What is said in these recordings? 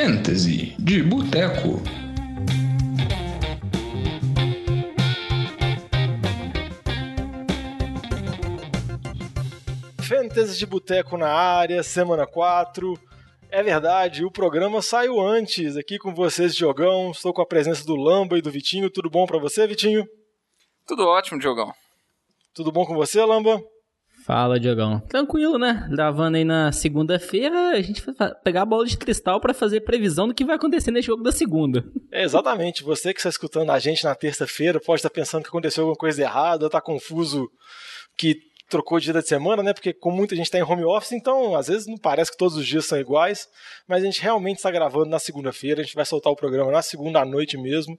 Fantasy de Boteco. Fantasy de Boteco na área, semana 4. É verdade, o programa saiu antes aqui com vocês, Diogão. Estou com a presença do Lamba e do Vitinho. Tudo bom para você, Vitinho? Tudo ótimo, Diogão. Tudo bom com você, Lamba? Fala, Diogão. Tranquilo, né? Gravando aí na segunda-feira, a gente vai pegar a bola de cristal para fazer previsão do que vai acontecer nesse jogo da segunda. É, exatamente. Você que está escutando a gente na terça-feira pode estar pensando que aconteceu alguma coisa errada, está confuso que trocou de dia de semana, né? Porque com muita gente está em home office, então às vezes não parece que todos os dias são iguais, mas a gente realmente está gravando na segunda-feira, a gente vai soltar o programa na segunda à noite mesmo,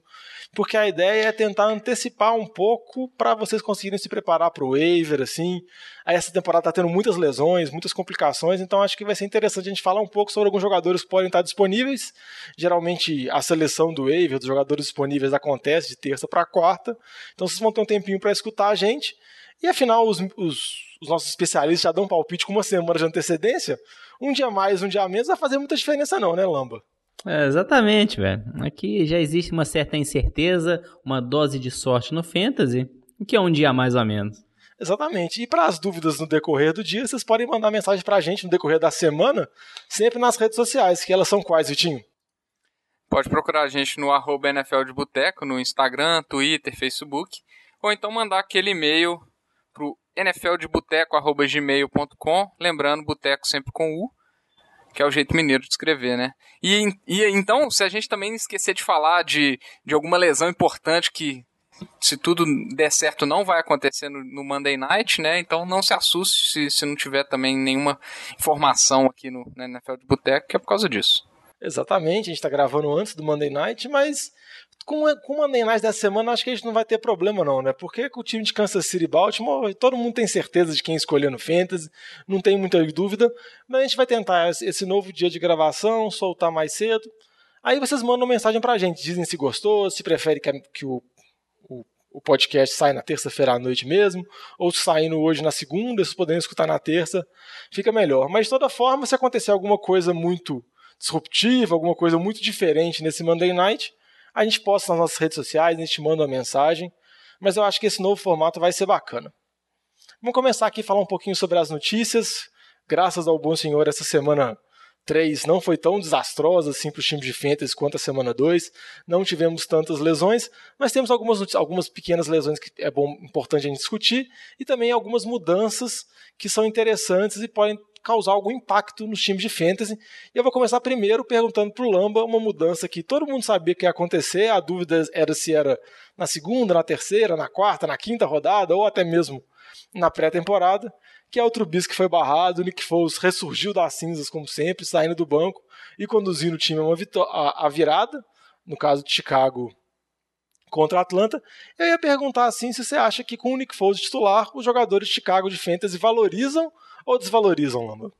porque a ideia é tentar antecipar um pouco para vocês conseguirem se preparar para o waiver, assim. Aí essa temporada está tendo muitas lesões, muitas complicações, então acho que vai ser interessante a gente falar um pouco sobre alguns jogadores que podem estar disponíveis. Geralmente a seleção do waiver dos jogadores disponíveis acontece de terça para quarta, então vocês vão ter um tempinho para escutar a gente. E afinal, os, os, os, nossos especialistas já dão palpite com uma semana de antecedência. Um dia mais, um dia menos, vai fazer muita diferença, não, né, Lamba? É, exatamente, velho. Aqui já existe uma certa incerteza, uma dose de sorte no Fantasy, o que é um dia mais ou menos. Exatamente. E para as dúvidas no decorrer do dia, vocês podem mandar mensagem para a gente no decorrer da semana, sempre nas redes sociais, que elas são quais, Vitinho? Pode procurar a gente no arroba NFL de Boteco, no Instagram, Twitter, Facebook, ou então mandar aquele e-mail pro nfldeboteco.gmail.com, lembrando, boteco sempre com U, que é o jeito mineiro de escrever, né? E, e então, se a gente também esquecer de falar de, de alguma lesão importante que, se tudo der certo, não vai acontecer no, no Monday Night, né? Então não se assuste se, se não tiver também nenhuma informação aqui no, NFL de Boteco, que é por causa disso. Exatamente, a gente está gravando antes do Monday Night, mas com, com o Monday Night dessa semana, acho que a gente não vai ter problema, não, né? Porque com o time de Kansas City e Baltimore, todo mundo tem certeza de quem escolher no Fantasy, não tem muita dúvida, mas a gente vai tentar esse novo dia de gravação, soltar mais cedo. Aí vocês mandam mensagem pra gente, dizem se gostou, se prefere que, que o, o, o, podcast saia na terça-feira à noite mesmo, ou saindo hoje na segunda, se puderem escutar na terça, fica melhor. Mas de toda forma, se acontecer alguma coisa muito disruptiva, alguma coisa muito diferente nesse Monday Night, a gente posta nas nossas redes sociais, a gente manda uma mensagem, mas eu acho que esse novo formato vai ser bacana. Vamos começar aqui a falar um pouquinho sobre as notícias. Graças ao bom senhor, essa semana 3 não foi tão desastrosa assim para os times de Fantasy quanto a semana 2. Não tivemos tantas lesões, mas temos algumas, algumas pequenas lesões que é bom, importante a gente discutir e também algumas mudanças que são interessantes e podem causar algum impacto nos times de fantasy. E eu vou começar primeiro perguntando para o Lamba uma mudança que todo mundo sabia que ia acontecer, a dúvida era se era na segunda, na terceira, na quarta, na quinta rodada ou até mesmo na pré-temporada, que é o Trubisky que foi barrado, o Nick Foles ressurgiu das cinzas como sempre, saindo do banco e conduzindo o time a, a, virada, no caso de Chicago contra Atlanta. Eu ia perguntar assim se você acha que com o Nick Foles titular, os jogadores de Chicago de fantasy valorizam ou desvalorizam, Lamba?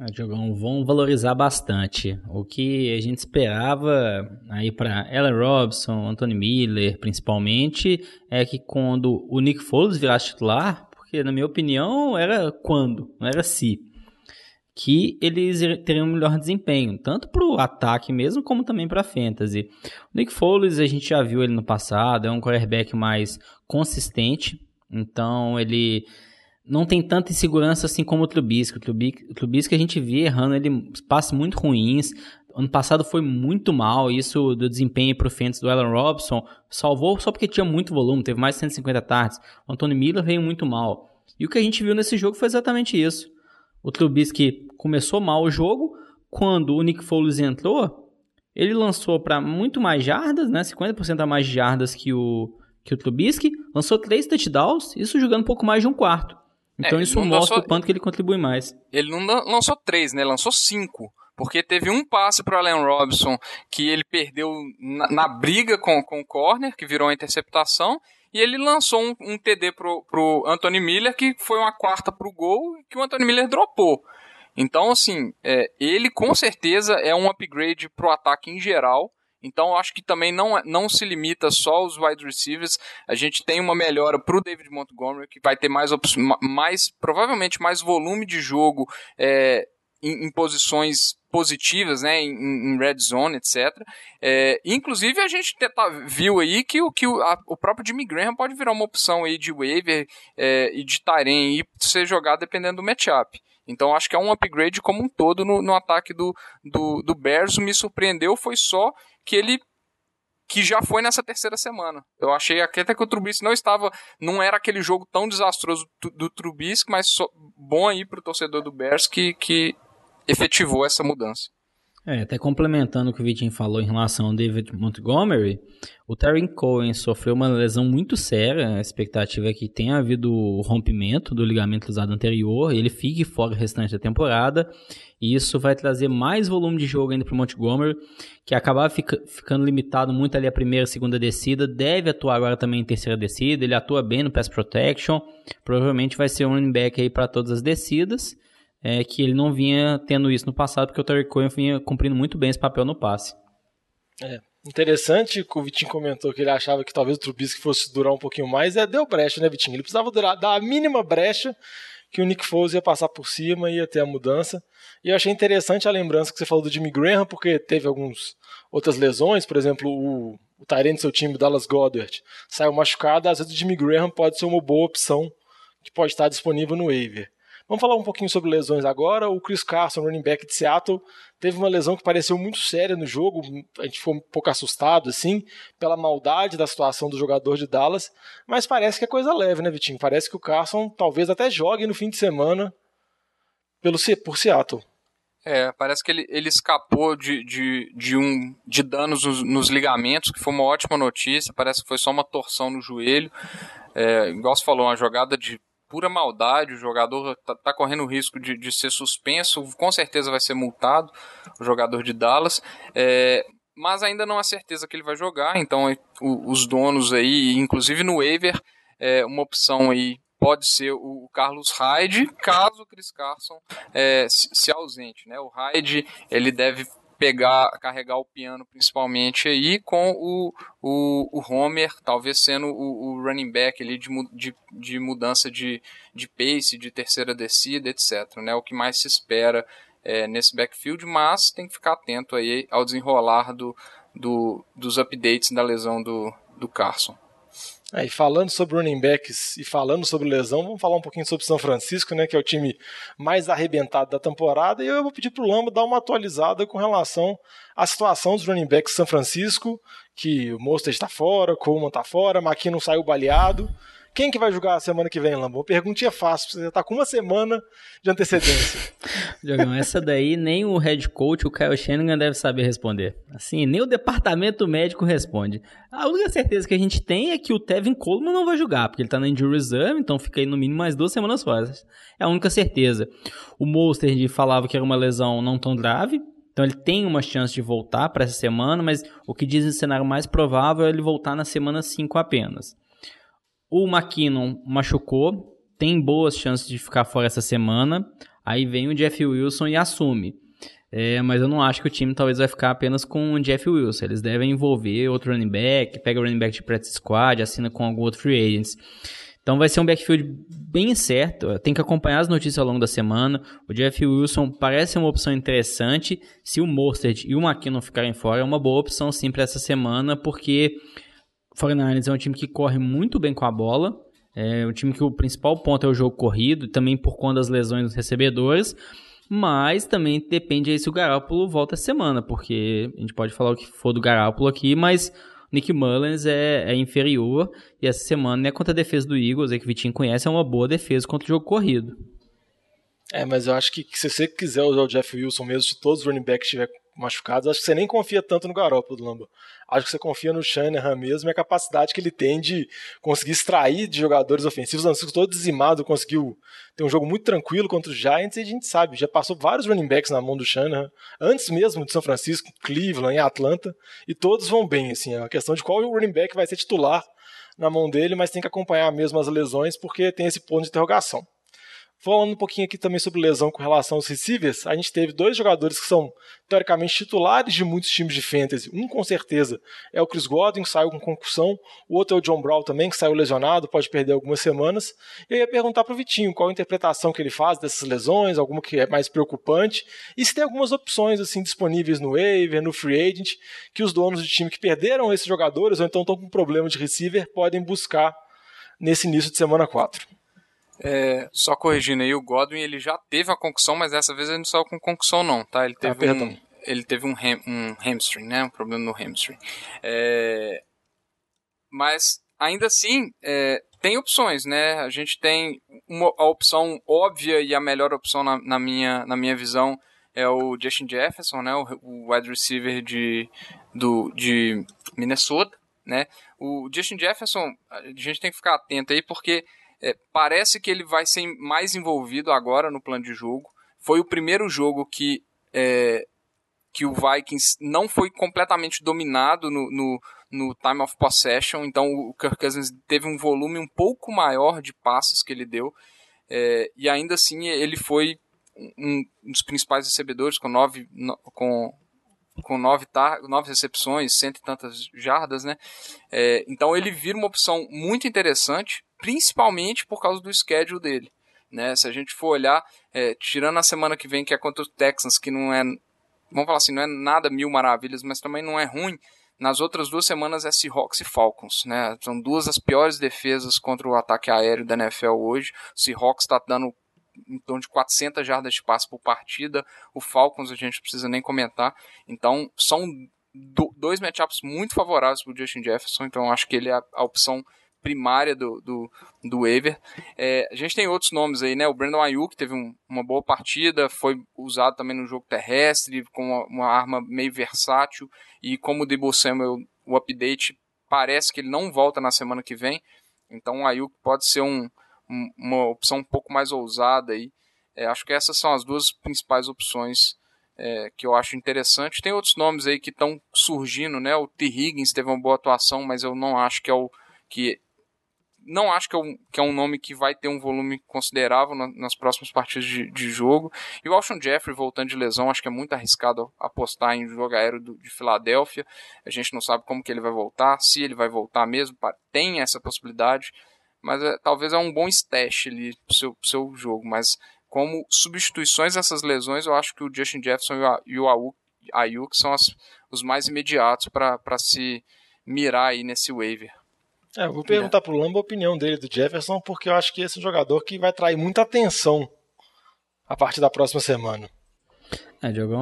Ah, Diogão, vão valorizar bastante. O que a gente esperava aí para Ellen Robson, Anthony Miller, principalmente, é que quando o Nick Foles virasse titular, porque na minha opinião era quando, não era se, que eles teriam um melhor desempenho, tanto para o ataque mesmo, como também para a fantasy. O Nick Foles, a gente já viu ele no passado, é um quarterback mais consistente, então ele não tem tanta insegurança assim como o Trubisky. O Trubisky, o Trubisky a gente vê errando ele passes muito ruins. Ano passado foi muito mal, isso do desempenho para o Fantasy do Allen Robson salvou só porque tinha muito volume, teve mais de 150 tardes. O Antônio Miller veio muito mal. E o que a gente viu nesse jogo foi exatamente isso. O Trubisky começou mal o jogo, quando o Nick Foles entrou, ele lançou para muito mais jardas, né? 50% a mais de jardas que o, que o Trubisky, lançou três touchdowns, isso jogando um pouco mais de um quarto. Então é, isso mostra lançou... o quanto que ele contribui mais. Ele não lançou três, né? Lançou cinco. Porque teve um passe para o Allen Robinson que ele perdeu na, na, briga com, com o corner, que virou uma interceptação. E ele lançou um, um TD pro, pro Anthony Miller, que foi uma quarta pro gol, que o Anthony Miller dropou. Então, assim, é, ele com certeza é um upgrade pro ataque em geral. Então, eu acho que também não, não se limita só aos wide receivers. A gente tem uma melhora para o David Montgomery, que vai ter mais, mais provavelmente mais volume de jogo, é, em, em posições positivas, né, em, em, red zone, etc. É, inclusive a gente tá, viu aí que, o, que o, a, o próprio Jimmy Graham pode virar uma opção aí de waiver é, e de Taren e ser jogado dependendo do matchup. Então acho que é um upgrade como um todo no, no ataque do, do, do Bears. Me surpreendeu foi só que ele que já foi nessa terceira semana. Eu achei até que o Trubisky não estava, não era aquele jogo tão desastroso do, do Trubisky, mas bom aí para o torcedor do Bears que, que efetivou essa mudança. É, até complementando o que o Vitinho falou em relação ao David Montgomery, o Terry Cohen sofreu uma lesão muito séria. A expectativa é que tenha havido rompimento do ligamento cruzado anterior, ele fique fora o restante da temporada. E isso vai trazer mais volume de jogo ainda para o Montgomery, que acabar fica, ficando limitado muito ali a primeira e segunda descida. Deve atuar agora também em terceira descida. Ele atua bem no pass protection. Provavelmente vai ser um running back aí para todas as descidas é, que ele não vinha tendo isso no passado, porque o Terry Cohen vinha cumprindo muito bem esse papel no passe. É, interessante que o Vitinho comentou que ele achava que talvez o Trubisky fosse durar um pouquinho mais, é deu brecha, né, Vitinho? Ele precisava durar, dar a mínima brecha que o Nick Foles ia passar por cima e ia ter a mudança. E eu achei interessante a lembrança que você falou do Jimmy Graham, porque teve algumas outras lesões, por exemplo, o, o do seu time, Dallas Goddard, saiu machucado, às vezes o Jimmy Graham pode ser uma boa opção que pode estar disponível no waiver. Vamos falar um pouquinho sobre lesões agora. O Chris Carson, running back de Seattle, teve uma lesão que pareceu muito séria no jogo. A gente ficou um pouco assustado, assim, pela maldade da situação do jogador de Dallas. Mas parece que é coisa leve, né, Vitinho? Parece que o Carson talvez até jogue no fim de semana pelo, por Seattle. É, parece que ele, ele escapou de, de, de, um, de danos nos, nos, ligamentos, que foi uma ótima notícia. Parece que foi só uma torção no joelho. É, igual você falou, uma jogada de pura maldade, o jogador tá, tá correndo o risco de, de, ser suspenso, com certeza vai ser multado, o jogador de Dallas. É, mas ainda não há certeza que ele vai jogar, então o, os donos aí, inclusive no waiver, é, uma opção aí pode ser o Carlos Hyde, caso o Chris Carson é, se, se ausente. Né? O Hyde ele deve pegar, carregar o piano principalmente aí com o, o, o Homer, talvez sendo o, o running back ali de, de, de, mudança de, de pace, de terceira descida, etc. Né? O que mais se espera é, nesse backfield, mas tem que ficar atento aí ao desenrolar do, do, dos updates da lesão do, do Carson. É, e falando sobre running backs e falando sobre lesão, vamos falar um pouquinho sobre São Francisco, né, que é o time mais arrebentado da temporada. E eu vou pedir para o Lamba dar uma atualizada com relação à situação dos running backs de São Francisco, que o Mostert está fora, o Coleman está fora, McKinnon saiu baleado. Quem que vai jogar a semana que vem, Lambão? Perguntinha fácil, você já tá com uma semana de antecedência. Jogão, essa daí nem o head coach, o Kyle Shanahan, deve saber responder. Assim, nem o departamento médico responde. A única certeza que a gente tem é que o Tevin Coleman não vai jogar, porque ele tá na injury reserve, então fica aí no mínimo mais duas semanas fora. É a única certeza. O Mostert falava que era uma lesão não tão grave, então ele tem uma chance de voltar para essa semana, mas o que diz o cenário mais provável é ele voltar na semana 5 apenas. O McKinnon machucou, tem boas chances de ficar fora essa semana. Aí vem o Jeff Wilson e assume. É, mas eu não acho que o time talvez vai ficar apenas com o Jeff Wilson. Eles devem envolver outro running back, pega o running back de practice squad, assina com algum outro free agents. Então vai ser um backfield bem certo. Tem que acompanhar as notícias ao longo da semana. O Jeff Wilson parece uma opção interessante. Se o Mostert e o McKinnon ficarem fora, é uma boa opção sim para essa semana, porque 49ers é um time que corre muito bem com a bola. É um time que o principal ponto é o jogo corrido, também por conta das lesões dos recebedores. Mas também depende aí se o Garoppolo volta essa semana, porque a gente pode falar o que for do Garoppolo aqui, mas Nick Mullins é, é, inferior. E essa semana, né, contra a defesa do Eagles, é que o Vitinho conhece, é uma boa defesa contra o jogo corrido. É, mas eu acho que, se você quiser usar o Jeff Wilson mesmo, se todos os running backs estiverem machucados, acho que você nem confia tanto no Garoppolo, Lamba. Acho que você confia no Shanahan mesmo e a capacidade que ele tem de conseguir extrair de jogadores ofensivos. O Francisco todo dizimado, conseguiu ter um jogo muito tranquilo contra os Giants e a gente sabe, já passou vários running backs na mão do Shanahan, antes mesmo de São Francisco, Cleveland e Atlanta, e todos vão bem, assim, é uma questão de qual running back vai ser titular na mão dele, mas tem que acompanhar mesmo as lesões porque tem esse ponto de interrogação. Falando um pouquinho aqui também sobre lesão com relação aos receivers, a gente teve dois jogadores que são teoricamente titulares de muitos times de fantasy. Um com certeza é o Chris Godwin, que saiu com concussão, o outro é o John Brown também, que saiu lesionado, pode perder algumas semanas. E eu ia perguntar para o Vitinho qual a interpretação que ele faz dessas lesões, alguma que é mais preocupante, e se tem algumas opções assim disponíveis no waiver, no free agent, que os donos de time que perderam esses jogadores ou então estão com problema de receiver podem buscar nesse início de semana 4. É, só corrigindo aí, o Godwin ele já teve a concussão, mas dessa vez ele não saiu com concussão não, tá? Ele ah, teve, ah, um, ele teve um, ham, um hamstring, né? Um problema no hamstring. É, mas ainda assim, é, tem opções, né? A gente tem uma, a opção óbvia e a melhor opção na, na, minha, na minha visão é o Justin Jefferson, né? O, o wide receiver de, do, de Minnesota, né? O Justin Jefferson, a gente tem que ficar atento aí porque é, parece que ele vai ser mais envolvido agora no plano de jogo. Foi o primeiro jogo que, é, que o Vikings não foi completamente dominado no, no, no, time of possession, então o Kirk Cousins teve um volume um pouco maior de passes que ele deu, é, e ainda assim ele foi um, um dos principais recebedores com nove, no, com, com nove, tar nove recepções, cento e tantas jardas, né? É, então ele vira uma opção muito interessante principalmente por causa do schedule dele. Né? Se a gente for olhar, é, tirando a semana que vem, que é contra os Texans, que não é, vamos falar assim, não é nada mil maravilhas, mas também não é ruim. Nas outras duas semanas é Seahawks e Falcons, né? São duas das piores defesas contra o ataque aéreo da NFL hoje. O Seahawks está dando em torno de 400 jardas de passe por partida. O Falcons a gente não precisa nem comentar. Então, são dois matchups muito favoráveis para o Justin Jefferson. Então, acho que ele é a opção primária do, do, do waiver. É, a gente tem outros nomes aí, né? O Brandon Ayuk teve um, uma boa partida, foi usado também no jogo terrestre, com uma, uma arma meio versátil. E como o Debo Samuel, o update parece que ele não volta na semana que vem. Então o Ayuk pode ser um, uma opção um pouco mais ousada aí. É, acho que essas são as duas principais opções é, que eu acho interessante. Tem outros nomes aí que estão surgindo, né? O T. Higgins teve uma boa atuação, mas eu não acho que é o que não acho que é, um, que é um nome que vai ter um volume considerável na, nas próximas partidas de, de, jogo. E o Alshon Jeffrey voltando de lesão, acho que é muito arriscado apostar em jogo aéreo do, de Filadélfia. A gente não sabe como que ele vai voltar, se ele vai voltar mesmo, tem essa possibilidade. Mas é, talvez é um bom stash ali pro seu, pro seu jogo. Mas como substituições dessas lesões, eu acho que o Justin Jefferson e o Ayuk são as, os mais imediatos para se mirar aí nesse waiver. É, eu vou perguntar pro Lamba a opinião dele do Jefferson, porque eu acho que esse é um jogador que vai atrair muita atenção a partir da próxima semana. É, Diogo,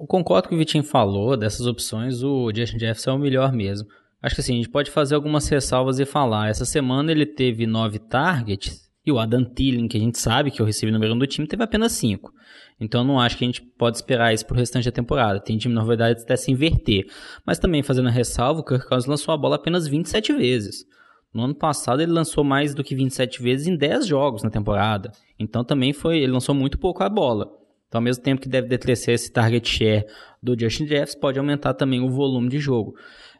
eu concordo com o Vitinho falou, dessas opções, o Justin Jefferson é o melhor mesmo. Acho que assim, a gente pode fazer algumas ressalvas e falar. Essa semana ele teve nove targets e o Adam Thielen, que a gente sabe que é o número um do time, teve apenas cinco. Então não acho que a gente pode esperar isso pro restante da temporada. Tem time, na verdade, até se inverter. Mas também, fazendo a ressalva, o Kirk Cousins lançou a bola apenas 27 vezes. No ano passado ele lançou mais do que 27 vezes em 10 jogos na temporada. Então também foi, ele lançou muito pouco a bola. Então ao mesmo tempo que deve decrescer esse target share do Justin Jeffs, pode aumentar também o volume de jogo.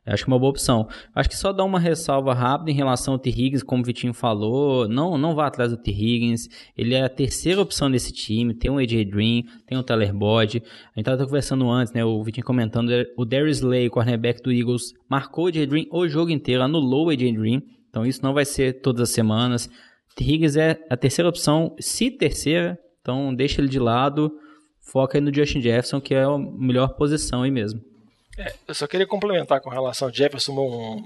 Acho que é uma boa opção. Acho que só dar uma ressalva rápida em relação ao T. Higgins, como o Vitinho falou, não, não vá atrás do T. Higgins. Ele é a terceira opção desse time. Tem o AJ Dream, tem o Tyler Boyd. A gente estava conversando antes, né? O Vitinho comentando, o Darius Slay, cornerback do Eagles, marcou o AJ Dream o jogo inteiro, anulou o AJ Dream. Então isso não vai ser todas as semanas. T. Higgins é a terceira opção, se terceira, então deixa ele de lado, foca aí no Justin Jefferson, que é a melhor posição aí mesmo. É, eu só queria complementar com relação ao Jefferson um,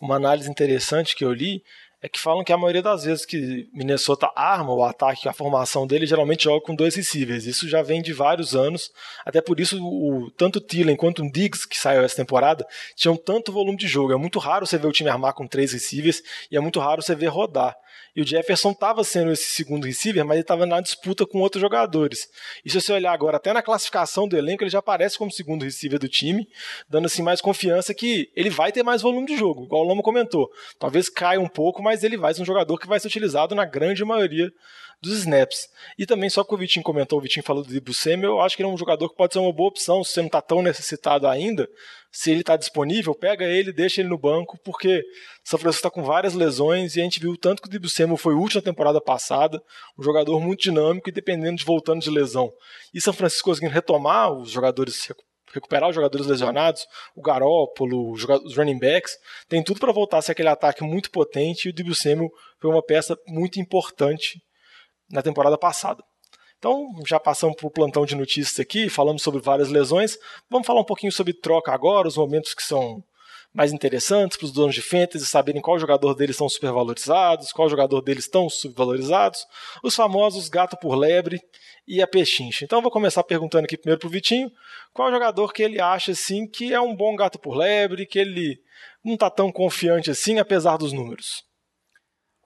uma análise interessante que eu li é que falam que a maioria das vezes que Minnesota arma o ataque, a formação dele geralmente joga com dois receivers. Isso já vem de vários anos. Até por isso, o, tanto o Thielen quanto o Diggs, que saiu essa temporada, tinham tanto volume de jogo. É muito raro você ver o time armar com três receivers e é muito raro você ver rodar. E o Jefferson estava sendo esse segundo receiver, mas ele estava na disputa com outros jogadores. E se você olhar agora, até na classificação do elenco, ele já aparece como segundo receiver do time, dando assim mais confiança que ele vai ter mais volume de jogo, igual o Lama comentou. Talvez caia um pouco, mas ele vai ser um jogador que vai ser utilizado na grande maioria dos snaps. E também, só que o Vitinho comentou, o Vitinho falou do Samuel, eu acho que ele é um jogador que pode ser uma boa opção, se você não está tão necessitado ainda, se ele está disponível, pega ele, deixa ele no banco, porque São Francisco está com várias lesões e a gente viu tanto que o Samuel foi útil na temporada passada, um jogador muito dinâmico e dependendo de voltando de lesão. E São Francisco conseguindo retomar os jogadores recuperar os jogadores lesionados, o Garópolo, os running backs, tem tudo para voltar a ser aquele ataque muito potente e o Samuel foi uma peça muito importante na temporada passada. Então, já passamos para o plantão de notícias aqui, falamos sobre várias lesões. Vamos falar um pouquinho sobre troca agora, os momentos que são mais interessantes para os donos de fantasy saberem qual jogador deles estão supervalorizados, qual jogador deles estão subvalorizados, os famosos gato por lebre e a pechincha. Então, vou começar perguntando aqui primeiro para o Vitinho, qual jogador que ele acha assim que é um bom gato por lebre, que ele não está tão confiante assim, apesar dos números.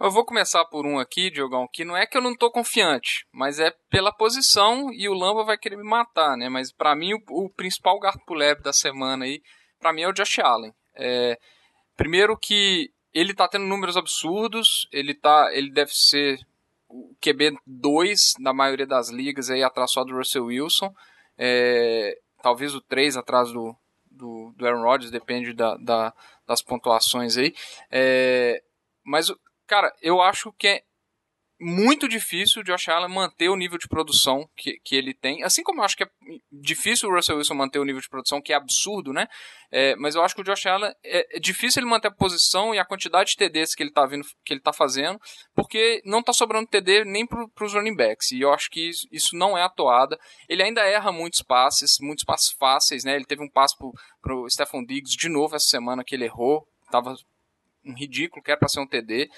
Eu vou começar por um aqui, Diogão, que não é que eu não tô confiante, mas é pela posição e o Lamba vai querer me matar, né? Mas para mim o, o, principal gato lebre da semana aí, para mim é o Josh Allen. É, primeiro que ele tá tendo números absurdos, ele tá, ele deve ser o QB 2 na maioria das ligas aí atrás só do Russell Wilson. É, talvez o 3 atrás do, do, do Aaron Rodgers, depende da, da das pontuações aí. É, mas Cara, eu acho que é muito difícil o Josh Allen manter o nível de produção que, que ele tem. Assim como eu acho que é difícil o Russell Wilson manter o nível de produção, que é absurdo, né? É, mas eu acho que o Josh Allen é, é, difícil ele manter a posição e a quantidade de TDs que ele tá, vindo, que ele tá fazendo, porque não tá sobrando TD nem para os running backs. E eu acho que isso, isso não é atuada. Ele ainda erra muitos passes, muitos passes fáceis, né? Ele teve um passe pro, pro Stephon Diggs de novo essa semana que ele errou. Tava um ridículo, que era para ser um TD.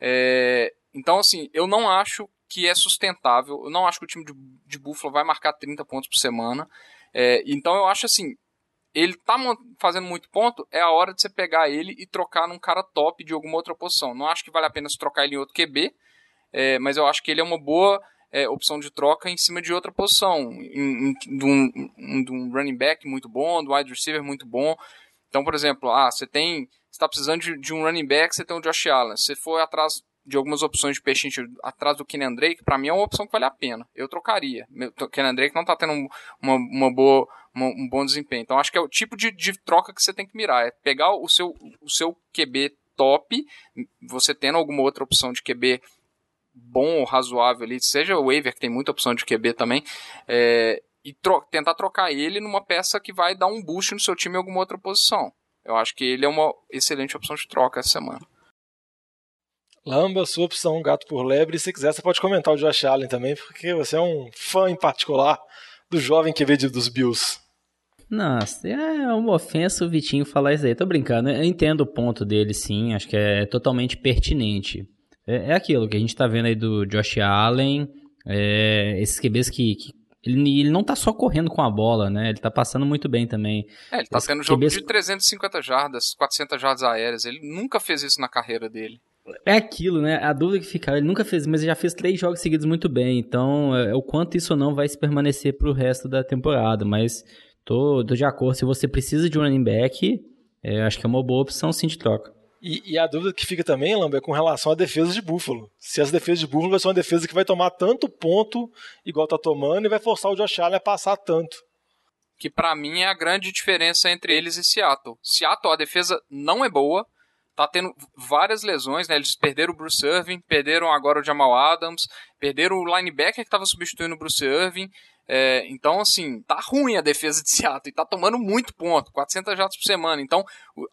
É, então, assim, eu não acho que é sustentável. Eu não acho que o time de, de Buffalo vai marcar 30 pontos por semana. É, então, eu acho assim, ele tá fazendo muito ponto, é a hora de você pegar ele e trocar num cara top de alguma outra posição. Não acho que vale a pena trocar ele em outro QB, é, mas eu acho que ele é uma boa é, opção de troca em cima de outra posição, em, em, de, um, de um running back muito bom, do wide receiver muito bom. Então, por exemplo, ah, você tem está precisando de, de, um running back, você tem o Josh Allen. Se for atrás de algumas opções de peixinho atrás do Kenan Drake, para mim é uma opção que vale a pena. Eu trocaria. O Kenan Drake não está tendo uma, uma boa, uma, um bom desempenho. Então acho que é o tipo de, de troca que você tem que mirar. É pegar o seu, o seu QB top, você tendo alguma outra opção de QB bom ou razoável ali, seja o waiver, que tem muita opção de QB também, é, e tro tentar trocar ele numa peça que vai dar um boost no seu time em alguma outra posição. Eu acho que ele é uma excelente opção de troca essa semana. Lamba, sua opção gato por lebre. Se quiser, você pode comentar o Josh Allen também, porque você é um fã em particular do jovem que veio dos Bills. Nossa, é uma ofensa o Vitinho falar isso aí. Tô brincando, eu entendo o ponto dele sim, acho que é totalmente pertinente. É, é aquilo que a gente tá vendo aí do Josh Allen, é, esses QBs que, que ele, ele não tá só correndo com a bola, né? Ele tá passando muito bem também. É, ele tá tendo jogo de 350 jardas, 400 jardas aéreas. Ele nunca fez isso na carreira dele. É aquilo, né? A dúvida que fica, ele nunca fez, mas ele já fez três jogos seguidos muito bem. Então, é, o quanto isso não vai se permanecer pro resto da temporada. Mas tô, tô de acordo. Se você precisa de um running back, é, acho que é uma boa opção sim de troca. E, e, a dúvida que fica também, Lambert, é com relação à defesa de Buffalo. Se as defesas de Buffalo vai ser uma defesa que vai tomar tanto ponto, igual tá tomando, e vai forçar o Josh Allen a passar tanto. Que para mim é a grande diferença entre eles e Seattle. Seattle, a defesa não é boa, tá tendo várias lesões, né? Eles perderam o Bruce Irving, perderam agora o Jamal Adams, perderam o linebacker que estava substituindo o Bruce Irving. É, então, assim, tá ruim a defesa de Seattle e tá tomando muito ponto, 400 jatos por semana. Então,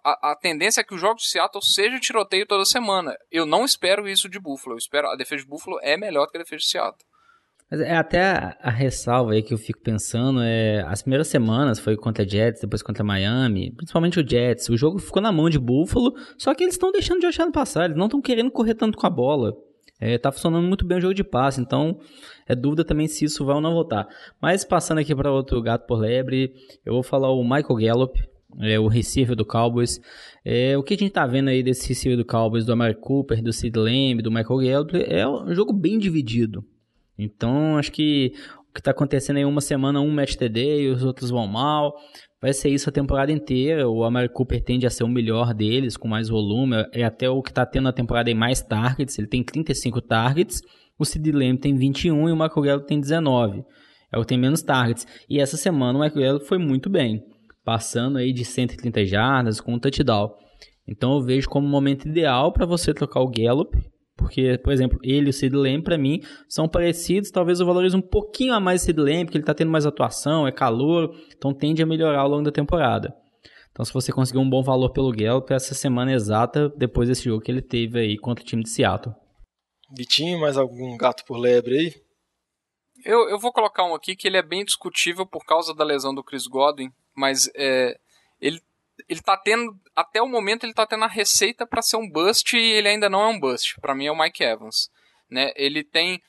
a, a, tendência é que o jogo de Seattle seja tiroteio toda semana. Eu não espero isso de Buffalo. Eu espero a defesa de Buffalo é melhor que a defesa de Seattle. Mas é até a, a, ressalva aí que eu fico pensando é as primeiras semanas foi contra Jets, depois contra Miami, principalmente o Jets. O jogo ficou na mão de Buffalo, só que eles estão deixando de achar no passar, eles não estão querendo correr tanto com a bola. É, tá funcionando muito bem o jogo de passe, então é dúvida também se isso vai ou não voltar. Mas passando aqui para outro gato por lebre, eu vou falar o Michael Gallup, é, o receiver do Cowboys. É, o que a gente tá vendo aí desse receiver do Cowboys, do Amari Cooper, do Sid Lamb, do Michael Gallup, é um jogo bem dividido. Então, acho que o que está acontecendo aí uma semana, um match TD e os outros vão mal. Vai ser isso a temporada inteira. O Amari Cooper tende a ser o melhor deles, com mais volume. É até o que está tendo na temporada aí mais targets. Ele tem 35 targets. O Sid Lamb tem 21 e o Michael Gallup tem 19. É o que tem menos targets. E essa semana o Michael Gallup foi muito bem. passando aí de 130 jardas com um touchdown. Então eu vejo como um momento ideal para você trocar o Gallup, porque, por exemplo, ele e o Sid Lamb, para mim, são parecidos. Talvez eu valorize um pouquinho a mais o Sid Lamb, porque ele está tendo mais atuação, é calor, então tende a melhorar ao longo da temporada. Então, se você conseguir um bom valor pelo Gallup, essa semana exata, depois desse jogo que ele teve aí contra o time de Seattle. Vitinho, mais algum gato por lebre aí? Eu, eu vou colocar um aqui que ele é bem discutível por causa da lesão do Chris Godwin, mas é, ele ele tá tendo, até o momento, ele tá tendo a receita para ser um bust e ele ainda não é um bust. Para mim é o Mike Evans. Né? Ele tem,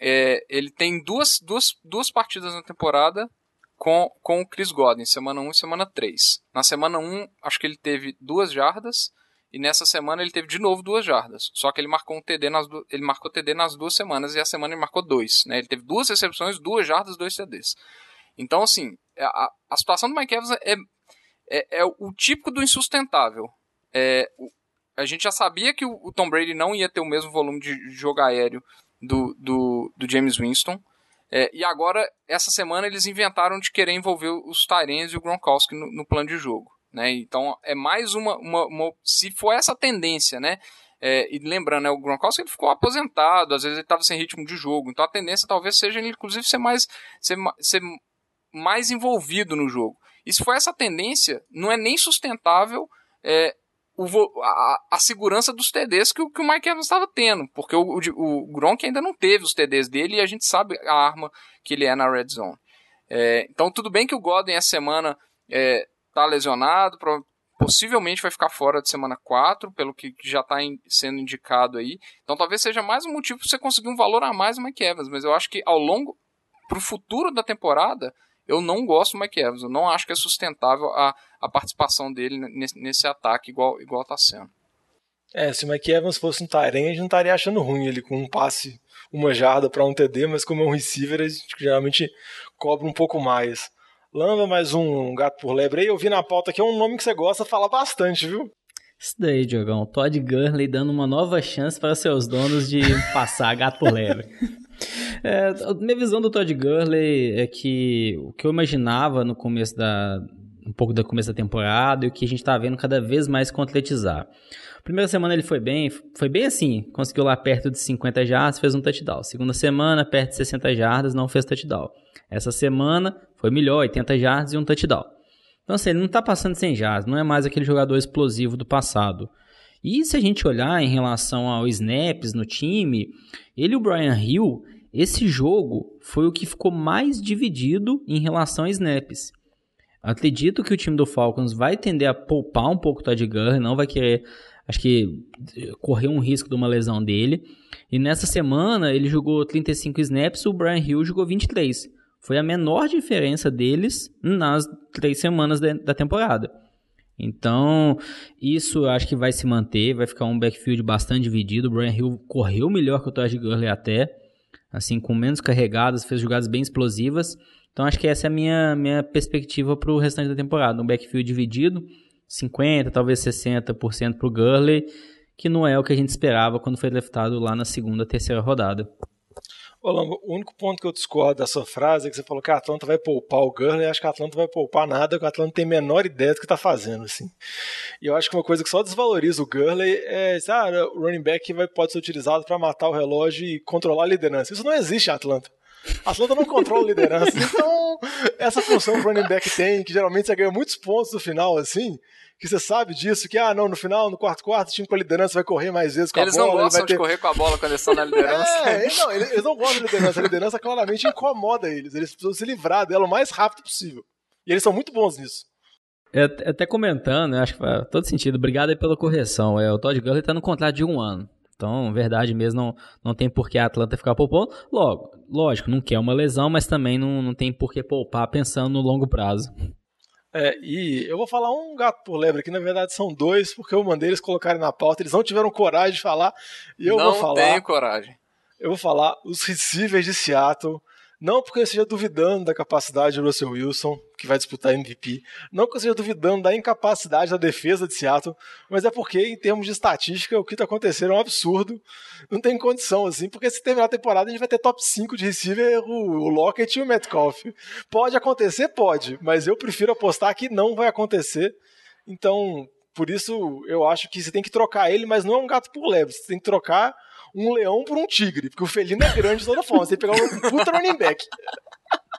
é, ele tem duas, duas, duas partidas na temporada com, com o Chris Godwin, semana 1 e semana 3. Na semana 1, acho que ele teve duas jardas, e nessa semana ele teve de novo duas jardas. Só que ele marcou um TD nas du... ele marcou TD nas duas semanas e a semana ele marcou dois. Né? Ele teve duas recepções, duas jardas, dois TDs. Então, assim, a, a situação do Mike Evans é, é, é o típico do insustentável. É, a gente já sabia que o, Tom Brady não ia ter o mesmo volume de jogo aéreo do, do, do James Winston. É, e agora, essa semana, eles inventaram de querer envolver os Tyrens e o Gronkowski no, no, plano de jogo. Né? Então, é mais uma, uma, uma Se for essa tendência, né? É, e lembrando, né, o Gronkowski ele ficou aposentado, às vezes ele estava sem ritmo de jogo. Então, a tendência talvez seja ele, inclusive, ser mais, ser, ser mais envolvido no jogo. E se for essa tendência, não é nem sustentável é, o, a, a, segurança dos TDs que, que o Mike Evans estava tendo, porque o, o, o, Gronk ainda não teve os TDs dele e a gente sabe a arma que ele é na red zone. É, então tudo bem que o Godwin essa semana está é, lesionado, possivelmente vai ficar fora de semana 4, pelo que já está sendo indicado aí. Então talvez seja mais um motivo para você conseguir um valor a mais no Mike Evans, mas eu acho que ao longo, para o futuro da temporada, eu não gosto do Mike Evans. Eu não acho que é sustentável a, a participação dele nesse, nesse ataque igual, igual tá sendo. É, se o Mike Evans fosse um Tyrene, a gente não estaria achando ruim ele com um passe, uma jarda para um TD, mas como é um receiver, a gente geralmente cobra um pouco mais. Lamba, mais um gato por lebre aí. Eu vi na pauta que é um nome que você gosta, fala bastante, viu? Isso daí, Diogão. Todd Gurley dando uma nova chance para seus donos de passar gato por lebre. É, a minha visão do Todd Gurley é que o que eu imaginava no começo da. um pouco do começo da temporada e o que a gente está vendo cada vez mais concretizar. Primeira semana ele foi bem, foi bem assim, conseguiu lá perto de 50 jardas, fez um touchdown. Segunda semana, perto de 60 jardas, não fez touchdown. Essa semana foi melhor, 80 jardas e um touchdown. Então assim, ele não está passando sem jardas, não é mais aquele jogador explosivo do passado. E se a gente olhar em relação aos snaps no time, ele e o Brian Hill, esse jogo foi o que ficou mais dividido em relação a snaps. Acredito que o time do Falcons vai tender a poupar um pouco o Todd Gurley, não vai querer, acho que, correr um risco de uma lesão dele. E nessa semana ele jogou 35 snaps, o Brian Hill jogou 23. Foi a menor diferença deles nas três semanas da temporada. Então, isso eu acho que vai se manter, vai ficar um backfield bastante dividido. O Brian Hill correu melhor que o Todd Gurley até, assim, com menos carregadas, fez jogadas bem explosivas. Então, acho que essa é a minha, minha perspectiva para o restante da temporada. Um backfield dividido, 50%, talvez 60% para o Gurley, que não é o que a gente esperava quando foi draftado lá na segunda, terceira rodada. Ô, Lambo, o único ponto que eu discordo da sua frase é que você falou que a Atlanta vai poupar o Gurley. Acho que a Atlanta vai poupar nada, porque a Atlanta tem a menor ideia do que está fazendo, assim. E eu acho que uma coisa que só desvaloriza o Gurley é, ah, o running back vai, pode ser utilizado para matar o relógio e controlar a liderança. Isso não existe, Atlanta. A Atlanta não controla a liderança. Então, essa função que o running back tem, que geralmente você ganha muitos pontos no final, assim, que você sabe disso, que, ah, não, no final, no quarto quarto, o time com a liderança vai correr mais vezes com eles a bola. Eles não gostam ter... de correr com a bola quando eles estão na liderança. é, não, eles, eles, não gostam da liderança. A liderança claramente incomoda eles. Eles precisam se livrar dela o mais rápido possível. E eles são muito bons nisso. É, até comentando, acho que faz todo sentido. Obrigado aí pela correção. É, o Todd Gurley está no contrato de um ano. Então, verdade mesmo, não, não tem por que a Atlanta ficar poupando. Logo, lógico, não quer uma lesão, mas também não, não tem por que poupar pensando no longo prazo. É, e eu vou falar um gato por lebre aqui, na verdade são dois, porque eu mandei eles colocarem na pauta, eles não tiveram coragem de falar, e eu não vou falar. Não tenho coragem. Eu vou falar os receivers de Seattle Não porque eu esteja duvidando da capacidade do Russell Wilson, que vai disputar MVP. Não porque eu esteja duvidando da incapacidade da defesa de Seattle, mas é porque, em termos de estatística, o que está acontecendo é um absurdo. Não tem condição, assim, porque se terminar a temporada a gente vai ter top 5 de receiver, o, o Lockett e o Metcalf. Pode acontecer? Pode, mas eu prefiro apostar que não vai acontecer. Então, por isso eu acho que você tem que trocar ele, mas não é um gato por lebre. Você tem que trocar um leão por um tigre, porque o felino é grande de toda forma. Você pegar um puta running back.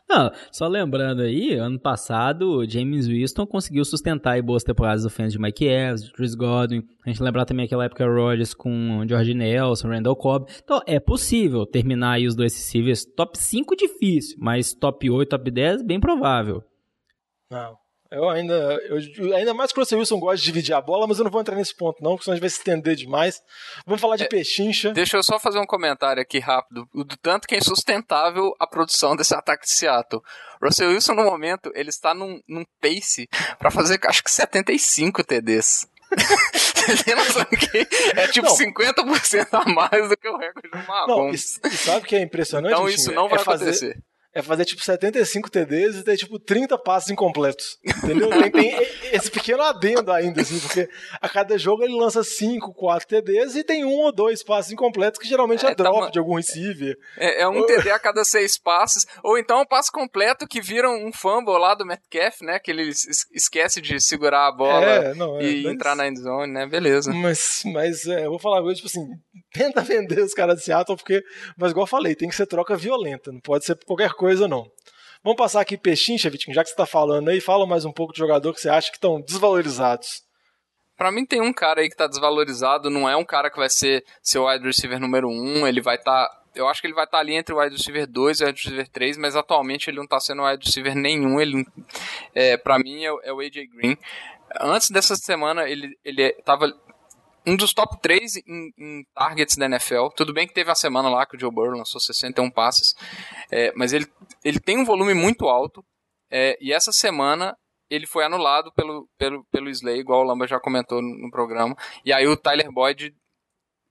Não, só lembrando aí, ano passado, James Winston conseguiu sustentar boas temporadas ofensivas de Mike Evans, de Chris Godwin. A gente lembrar também aquela época Rodgers com George Nelson, Randall Cobb. Então, é possível terminar aí os dois receivers top 5 difícil, mas top 8, top 10 bem provável. Não. Eu ainda, eu, ainda mais que o Russell Wilson gosta de dividir a bola, mas eu não vou entrar nesse ponto, não, porque senão a gente vai se estender demais. Vamos falar de é, pechincha. Deixa eu só fazer um comentário aqui rápido. Do tanto que é insustentável a produção desse ataque de Seattle. Russell Wilson, no momento, ele está num, num pace para fazer, acho que 75 TDs. é tipo não. 50% a mais do que o recorde do Mahomes. Não, e, e sabe o que é impressionante? Então isso não vai é acontecer. É fazer tipo 75 TDs e ter tipo 30 passes incompletos. Entendeu? Tem, tem, esse pequeno adendo ainda, assim, porque a cada jogo ele lança 5, 4 TDs e tem um ou dois passes incompletos que geralmente é, é drop tá, de algum receiver. É, é um TD a cada seis passes, ou então um passe completo que vira um fumble lá do Metcalf, né? Que ele esquece de segurar a bola é, não, é, e mas... entrar na endzone, né? Beleza. Mas, mas é, eu vou falar agora, tipo assim, tenta vender os caras de Seattle, porque, mas igual eu falei, tem que ser troca violenta, não pode ser qualquer coisa coisa, não. Vamos passar aqui pechincha, Vitinho, já que você está falando aí, fala mais um pouco de jogador que você acha que estão desvalorizados. Para mim tem um cara aí que tá desvalorizado, não é um cara que vai ser seu wide receiver número 1, um, ele vai estar tá, eu acho que ele vai estar tá ali entre o wide receiver 2 e o wide receiver 3, mas atualmente ele não está sendo wide receiver nenhum, ele é, para mim é, é, o AJ Green. Antes dessa semana ele ele tava um dos top 3 em, em, targets da NFL. Tudo bem que teve a semana lá que o Joe Burrow lançou 61 passes, é, mas ele, ele tem um volume muito alto. É, e essa semana ele foi anulado pelo, pelo, pelo Slay, igual o Lamba já comentou no, no programa. E aí o Tyler Boyd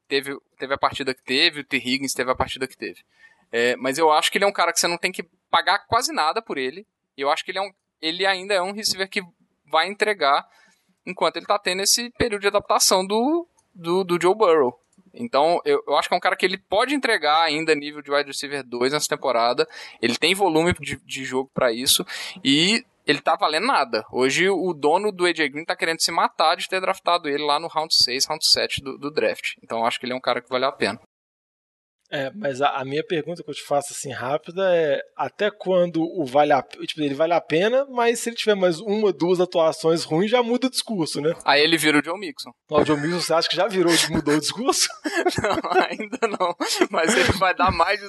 teve, teve a partida que teve, o T. Higgins teve a partida que teve. É, mas eu acho que ele é um cara que você não tem que pagar quase nada por ele. E eu acho que ele, é um, ele ainda é um receiver que vai entregar enquanto ele está tendo esse período de adaptação do, do, do Joe Burrow. Então, eu, eu, acho que é um cara que ele pode entregar ainda nível de wide receiver 2 nessa temporada. Ele tem volume de, de jogo para isso. E ele tá valendo nada. Hoje, o dono do AJ Green tá querendo se matar de ter draftado ele lá no round 6, round 7 do, do draft. Então, acho que ele é um cara que vale a pena. É, mas a, a, minha pergunta que eu te faço assim rápida é até quando o vale a, tipo, ele vale a pena, mas se ele tiver mais uma, duas atuações ruins, já muda o discurso, né? Aí ele vira o John Mixon. O John Mixon, você acha que já virou, mudou o discurso? não, ainda não. Mas ele vai dar mais.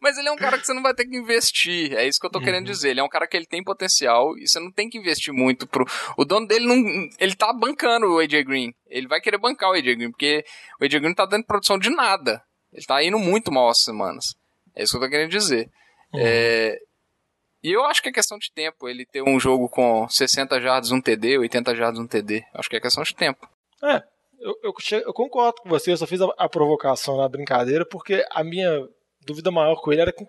Mas ele é um cara que você não vai ter que investir. É isso que eu tô uhum. querendo dizer. Ele é um cara que ele tem potencial e você não tem que investir muito pro. O dono dele não. Ele tá bancando o AJ Green. Ele vai querer bancar o AJ Green, porque o AJ Green não tá dando produção de nada. Ele tá indo muito mal essas semanas. É isso que eu tô querendo dizer. Uhum. É... E eu acho que é questão de tempo ele ter um jogo com 60 jardas, um TD, 80 jardas, um TD. Acho que é questão de tempo. É, eu, eu, eu concordo com você, eu só fiz a, a, provocação na brincadeira porque a minha dúvida maior com ele era com,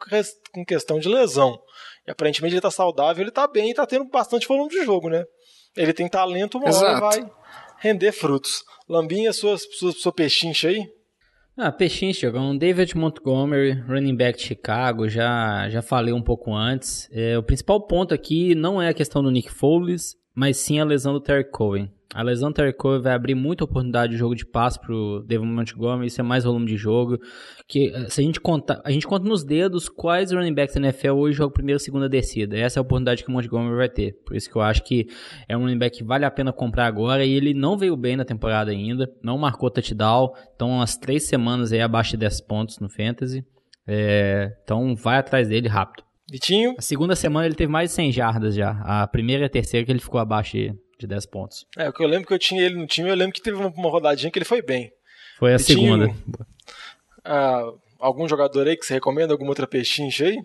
com questão de lesão. E aparentemente ele tá saudável, ele tá bem e tá tendo bastante volume de jogo, né? Ele tem talento, uma hora vai render frutos. Lambinha, sua, sua, sua pechincha aí? Ah, peixinho jogou um David Montgomery, running back de Chicago, já, já falei um pouco antes. É, o principal ponto aqui não é a questão do Nick Foles, mas sim a lesão do Terry Cohen. A lesão do Terry Cohen vai abrir muita oportunidade de jogo de passe pro Devon Montgomery, isso é mais volume de jogo. Que eh, se a gente conta, a gente conta nos dedos quais running backs da NFL hoje jogam primeira e segunda descida. Essa é a oportunidade que o Montgomery vai ter. Por isso que eu acho que é um running back que vale a pena comprar agora e ele não veio bem na temporada ainda, não marcou touchdown, então umas três semanas aí abaixo de 10 pontos no fantasy. É, então vai atrás dele rápido. Vitinho? A segunda semana ele teve mais de 100 jardas já. A primeira e a terceira que ele ficou abaixo de de 10 pontos. É, o que eu lembro que eu tinha ele no time, eu lembro que teve uma rodadinha que ele foi bem. Foi a ele segunda. Ah, algum jogador aí que você recomenda? Alguma outra pechincha aí?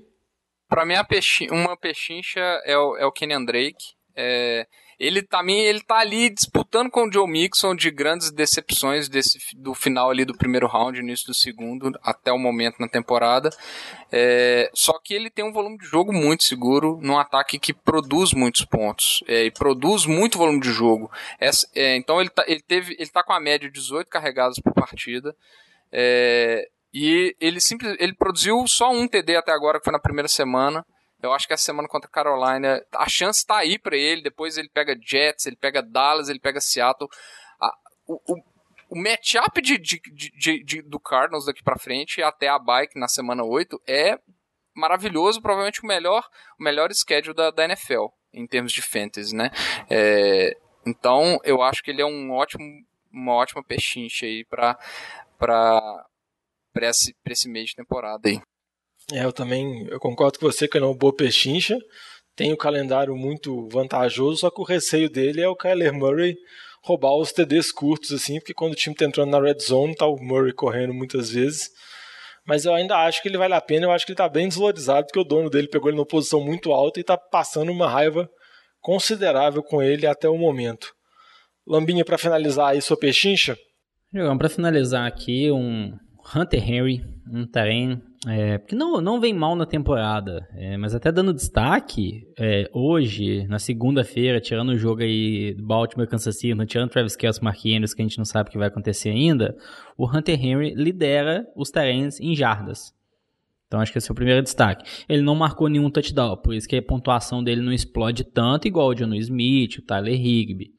Pra mim, pechincha, uma pechincha é o, é o Kenyan Drake. É, ele também ele tá ali disputando com o Joe Mixon de grandes decepções desse, do final ali do primeiro round, início do segundo, até o momento na temporada. É, só que ele tem um volume de jogo muito seguro, num ataque que produz muitos pontos é, e produz muito volume de jogo. Essa, é, então ele tá, ele, teve, ele tá com a média de 18 carregados por partida. É, e ele simples, ele produziu só um TD até agora, que foi na primeira semana. Eu acho que essa semana contra a Carolina, a chance está aí para ele. Depois ele pega Jets, ele pega Dallas, ele pega Seattle. A, o, o, o matchup de, de, de, de, do Cardinals daqui para frente, até a bike na semana 8, é maravilhoso. Provavelmente o melhor, o melhor schedule da, da NFL, em termos de fantasy, né? É, então, eu acho que ele é um ótimo, uma ótima pechincha aí para para esse, esse mês de temporada aí. É, eu também eu concordo com você que ele é boa pechincha. Tem o um calendário muito vantajoso, só que o receio dele é o Kyler Murray roubar os TDs curtos, assim, porque quando o time tá entrando na red zone, tá o Murray correndo muitas vezes. Mas eu ainda acho que ele vale a pena, eu acho que ele tá bem desvalorizado, porque o dono dele pegou ele numa posição muito alta e tá passando uma raiva considerável com ele até o momento. Lambinha, para finalizar aí sua pechincha? Para finalizar aqui, um Hunter Henry, um terreno é, que não, não vem mal na temporada, é, mas até dando destaque, é, hoje, na segunda-feira, tirando o jogo aí Baltimore Kansas City, tirando Travis Kelce Mark Andrews, que a gente não sabe o que vai acontecer ainda, o Hunter Henry lidera os terrenos em jardas. Então acho que esse é o primeiro destaque. Ele não marcou nenhum touchdown, por isso que a pontuação dele não explode tanto, igual o John Smith, o Tyler Higby.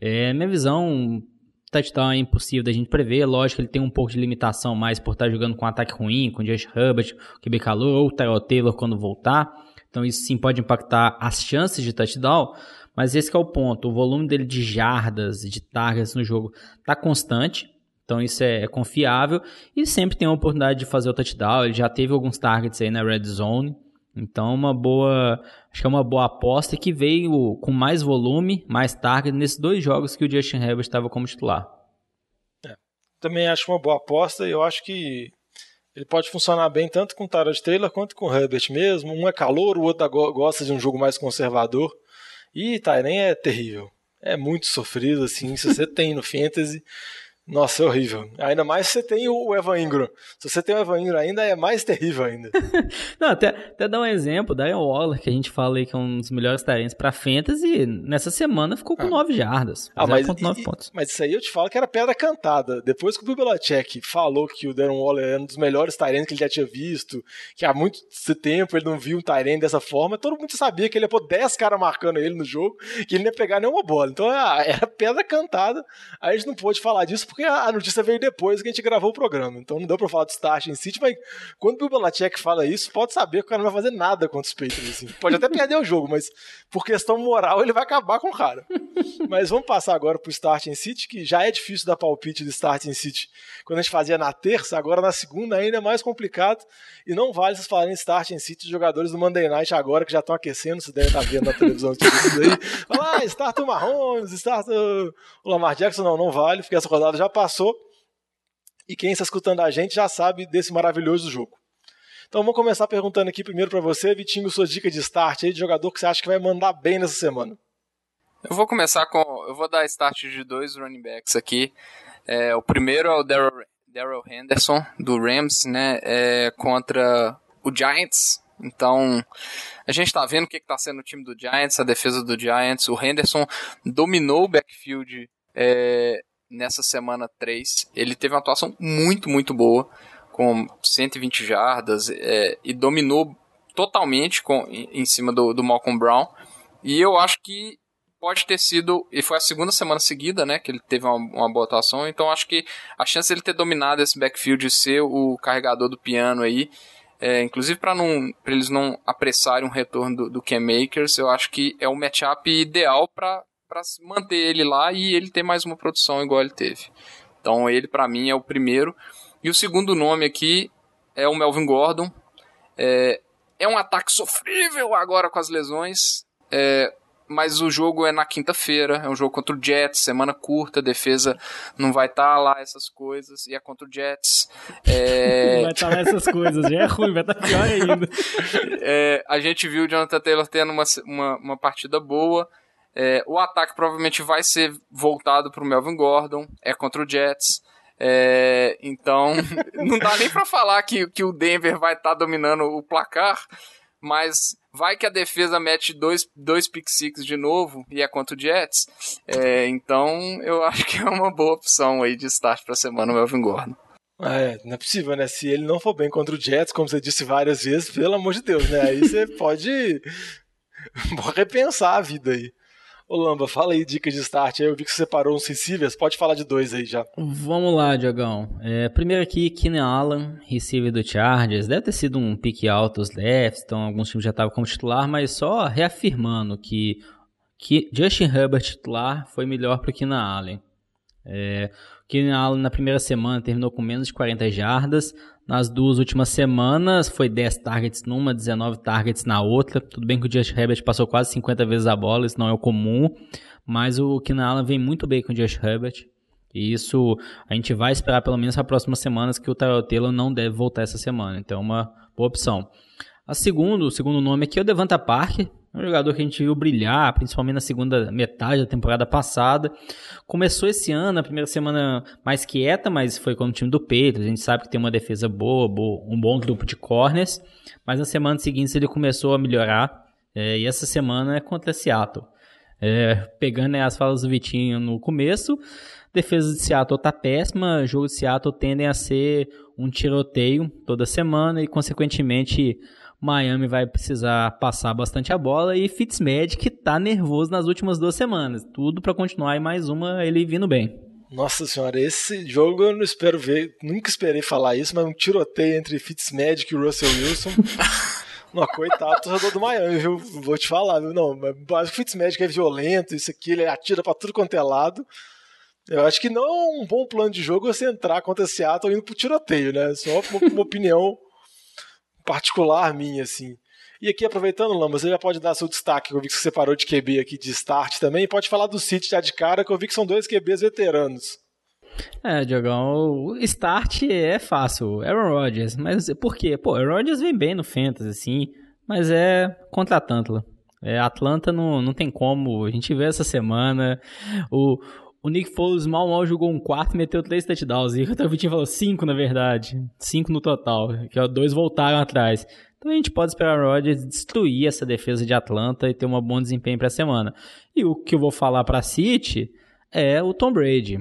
É, minha visão touchdown é impossível da gente prever. Lógico ele tem um pouco de limitação mais por estar jogando com um ataque ruim, com Josh Herbert, o QB calor, ou o Tyrell Taylor quando voltar. Então isso sim pode impactar as chances de touchdown. Mas esse é o ponto. O volume dele de jardas, de targets no jogo está constante. Então isso é, é confiável. E sempre tem a oportunidade de fazer o touchdown. Ele já teve alguns targets aí na red zone. Então, uma boa, acho que é uma boa aposta que veio com mais volume, mais target nesses dois jogos que o Justin Herbert estava como titular. É, também acho uma boa aposta e eu acho que ele pode funcionar bem tanto com o Tyrod Taylor quanto com o Herbert mesmo. Um é calor, o outro gosta de um jogo mais conservador. E Tyren é terrível. É muito sofrido, assim. Se você tem no Fantasy, nossa, é horrível. Ainda mais se você tem o Evan Ingram. Se você tem o Evan Ingram ainda, é mais terrível ainda. Não, até, até dar um exemplo, Darren Waller, que a gente fala aí que é um dos melhores talentos para fantasy, nessa semana ficou com ah. 9 jardas. Ah, mas, e, pontos. mas isso aí eu te falo que era pedra cantada. Depois que o Bill Belichick falou que o Darren Waller era um dos melhores talentos que ele já tinha visto, que há muito tempo ele não viu um Tyrene dessa forma, todo mundo sabia que ele ia pôr 10 caras marcando ele no jogo, que ele não ia pegar nenhuma bola. Então ah, era pedra cantada. Aí a gente não pôde falar disso porque porque a notícia veio depois que a gente gravou o programa. Então não deu pra falar do Start em City, mas quando o Bill Belichick fala isso, pode saber que o cara não vai fazer nada contra os Patriots. Assim. Pode até perder o jogo, mas por questão moral ele vai acabar com o cara. mas vamos passar agora pro Start em City, que já é difícil dar palpite do Start em City quando a gente fazia na terça, agora na segunda ainda é mais complicado. E não vale vocês falarem Start em City, jogadores do Monday Night agora que já estão aquecendo, você deve estar vendo na televisão tudo isso aí. Ah, start o Mahomes, start o Lamar Jackson. Não, não vale, porque essa rodada já passou. E quem está escutando a gente já sabe desse maravilhoso jogo. Então vamos começar perguntando aqui primeiro para você, Vitinho, sua dica de start aí de jogador que você acha que vai mandar bem nessa semana. Eu vou começar com. Eu vou dar start de dois running backs aqui. É, o primeiro é o Daryl Henderson, do Rams, né? É, contra o Giants. Então, a gente está vendo o que está sendo o time do Giants, a defesa do Giants. O Henderson dominou o backfield é, nessa semana 3. Ele teve uma atuação muito, muito boa, com 120 jardas, é, e dominou totalmente com, em, cima do, do Malcolm Brown. E eu acho que pode ter sido, e foi a segunda semana seguida, né, que ele teve uma, uma boa atuação, então acho que a chance dele ter dominado esse backfield e ser o carregador do piano aí, é, inclusive para eles não apressarem um retorno do, do Cam Makers, eu acho que é o matchup ideal para manter ele lá e ele ter mais uma produção igual ele teve. Então ele para mim é o primeiro. E o segundo nome aqui é o Melvin Gordon. É, é um ataque sofrível agora com as lesões. É, mas o jogo é na quinta-feira, é um jogo contra o Jets, semana curta, defesa não vai estar tá lá essas coisas, e é contra o Jets. É... vai estar tá lá essas coisas, já é ruim, vai estar tá pior ainda. É, a gente viu o Jonathan Taylor tendo uma, uma, uma partida boa, É, o ataque provavelmente vai ser voltado para o Melvin Gordon, é contra o Jets. É, então, não dá nem para falar que, que o Denver vai estar tá dominando o placar, mas vai que a defesa mete dois, dois pick six de novo e é contra o Jets. É, então, eu acho que é uma boa opção aí de start para a semana o Melvin Gordon. É, não é possível, né? Se ele não for bem contra o Jets, como você disse várias vezes, pelo amor de Deus, né? Aí você pode repensar a vida aí. Ô Lamba, fala aí dicas de start. Eu vi que você separou uns receivers, pode falar de dois aí já. Vamos lá, Diogão. É, primeiro aqui, Keenan Allen, receiver do Chargers. Deve ter sido um pique alto os lefts, então alguns times já estavam como titular, mas só reafirmando que, que Justin Herbert titular foi melhor para o Keenan Allen. É, Keenan Allen na primeira semana terminou com menos de 40 jardas, nas duas últimas semanas foi 10 targets numa, 19 targets na outra. Tudo bem que o Josh Herbert passou quase 50 vezes a bola, isso não é o comum, mas o Keenan Allen vem muito bem com o Josh Herbert. E isso a gente vai esperar pelo menos as próximas semanas que o Tyrell Taylor não deve voltar essa semana. Então é uma boa opção. A segundo, o segundo nome aqui é o Devanta Parker, um jogador que a gente viu brilhar, principalmente na segunda metade da temporada passada. Começou esse ano, a primeira semana mais quieta, mas foi com o time do Pedro. A gente sabe que tem uma defesa boa, boa um bom grupo de corners. Mas na semana seguinte ele começou a melhorar. É, e essa semana é contra Seattle. É, pegando né, as falas do Vitinho no começo, defesa de Seattle tá péssima, jogo de Seattle tendem a ser um tiroteio toda semana e, consequentemente, Miami vai precisar passar bastante a bola e Fitzmagic tá nervoso nas últimas duas semanas. Tudo para continuar e mais uma ele vindo bem. Nossa senhora, esse jogo eu não espero ver, nunca esperei falar isso, mas um tiroteio entre Fitzmagic e Russell Wilson. Não, coitado torcedor do Miami, viu? Vou te falar, viu? Não, mas o Fitzmagic é violento, isso aqui, ele atira pra tudo quanto é lado. Eu acho que não é um bom plano de jogo você entrar contra Seattle indo pro tiroteio, né? Só uma, uma opinião particular minha, assim. E aqui, aproveitando, Lamba, você já pode dar seu destaque, eu vi que você separou de QB aqui de start também, e pode falar do City já de cara, que eu vi que são dois QBs veteranos. É, Diogão, o start é fácil, Aaron Rodgers, mas por quê? Pô, Aaron Rodgers vem bem no Fantasy, assim, mas é contra a Atlanta. É, Atlanta não, não tem como, a gente vê essa semana, o, o Nick Foles mal mal jogou um quarto e meteu três touchdowns. E o Vitinho falou cinco, na verdade. Cinco no total. Que dois voltaram atrás. Então a gente pode esperar o Rodgers destruir essa defesa de Atlanta e ter um bom desempenho para a semana. E o que eu vou falar para City é o Tom Brady.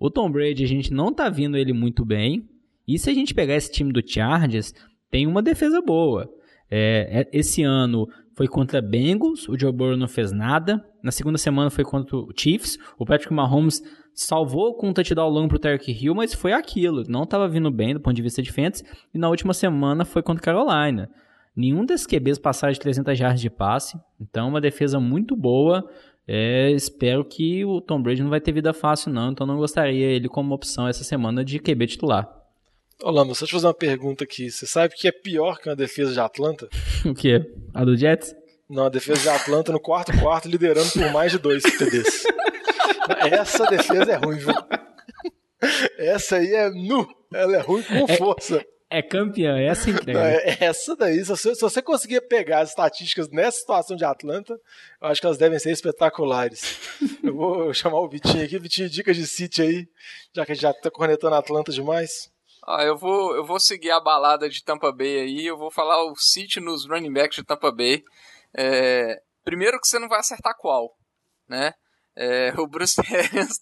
O Tom Brady, a gente não tá vindo ele muito bem. E se a gente pegar esse time do Chargers, tem uma defesa boa. É, é esse ano foi contra Bengals, o Joe Burrow não fez nada. Na segunda semana foi contra o Chiefs. O Patrick Mahomes salvou com um touchdown longo pro Tarek Hill, mas foi aquilo. Não estava vindo bem do ponto de vista de defense. E na última semana foi contra Carolina. Nenhum desses QBs passaram de 300 yards de passe. Então, uma defesa muito boa. É, espero que o Tom Brady não vai ter vida fácil, não. Então, não gostaria ele como opção essa semana de QB titular. Ô Lama, só te fazer uma pergunta aqui. Você sabe que é pior que uma defesa de Atlanta? o quê? A do Jets? Não, a defesa de Atlanta no quarto quarto liderando por mais de dois TDs. Essa defesa é ruim, viu? Essa aí é nu. Ela é ruim com é, força. É campeã, essa entrega. É essa daí, se você, se você conseguir pegar as estatísticas nessa situação de Atlanta, eu acho que elas devem ser espetaculares. eu vou chamar o Vitinho aqui. Vitinho, dicas de City aí, já que a gente já tá cornetando Atlanta demais. Ah, eu vou, eu vou seguir a balada de Tampa Bay aí, eu vou falar o City nos running backs de Tampa Bay. É, primeiro que você não vai acertar qual, né? É, o Bruce Arians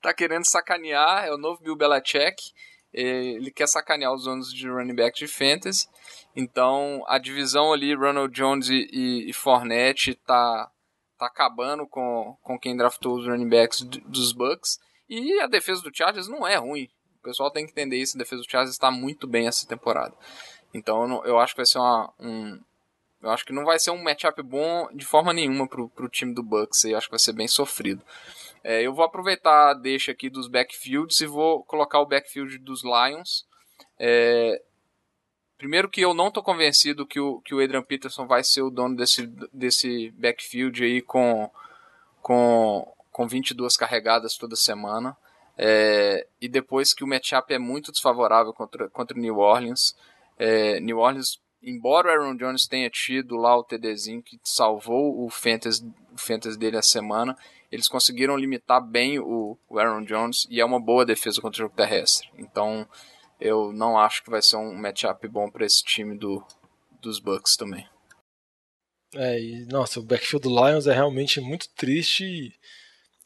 tá, querendo sacanear, é o novo Bill Belichick. É, ele quer sacanear os donos de running back de fantasy. Então, a divisão ali, Ronald Jones e, e, e Fournette, tá, tá acabando com, com quem draftou os running backs dos Bucks. E a defesa do Chargers não é ruim. O pessoal tem que entender isso. A defesa do Chargers está muito bem essa temporada. Então eu, acho que vai ser uma, um. Eu acho que não vai ser um matchup bom de forma nenhuma pro, pro time do Bucks. Eu acho que vai ser bem sofrido. É, eu vou aproveitar a deixa aqui dos backfields e vou colocar o backfield dos Lions. É, primeiro que eu não estou convencido que o, que o Adrian Peterson vai ser o dono desse, desse backfield aí com, com, com 22 carregadas toda semana. É, e depois que o matchup é muito desfavorável contra, contra New Orleans. É, New Orleans, embora o Aaron Jones tenha tido lá o TDzinho que salvou o Fantasy, fantasy dele essa semana. Eles conseguiram limitar bem o, o Aaron Jones e é uma boa defesa contra o jogo terrestre. Então eu não acho que vai ser um matchup bom para esse time do, dos Bucks também. É, e, nossa, o backfield do Lions é realmente muito triste. E...